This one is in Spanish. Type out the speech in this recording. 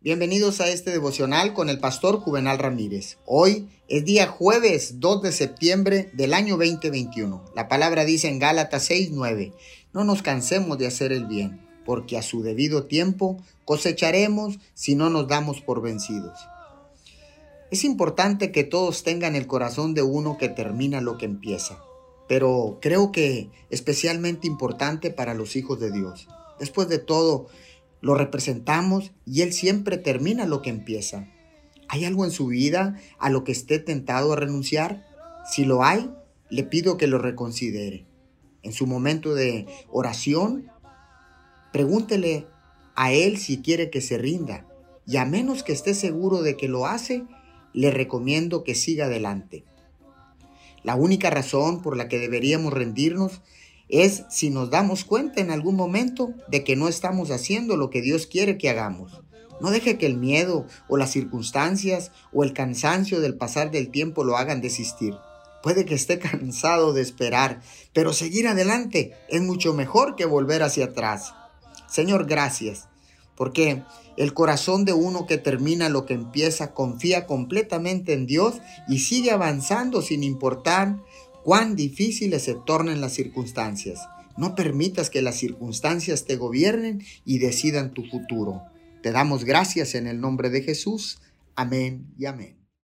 Bienvenidos a este devocional con el pastor Juvenal Ramírez. Hoy es día jueves 2 de septiembre del año 2021. La palabra dice en Gálatas 6:9, no nos cansemos de hacer el bien, porque a su debido tiempo cosecharemos si no nos damos por vencidos. Es importante que todos tengan el corazón de uno que termina lo que empieza, pero creo que especialmente importante para los hijos de Dios. Después de todo, lo representamos y Él siempre termina lo que empieza. ¿Hay algo en su vida a lo que esté tentado a renunciar? Si lo hay, le pido que lo reconsidere. En su momento de oración, pregúntele a Él si quiere que se rinda y a menos que esté seguro de que lo hace, le recomiendo que siga adelante. La única razón por la que deberíamos rendirnos es si nos damos cuenta en algún momento de que no estamos haciendo lo que Dios quiere que hagamos. No deje que el miedo o las circunstancias o el cansancio del pasar del tiempo lo hagan desistir. Puede que esté cansado de esperar, pero seguir adelante es mucho mejor que volver hacia atrás. Señor, gracias, porque el corazón de uno que termina lo que empieza confía completamente en Dios y sigue avanzando sin importar cuán difíciles se tornen las circunstancias. No permitas que las circunstancias te gobiernen y decidan tu futuro. Te damos gracias en el nombre de Jesús. Amén y amén.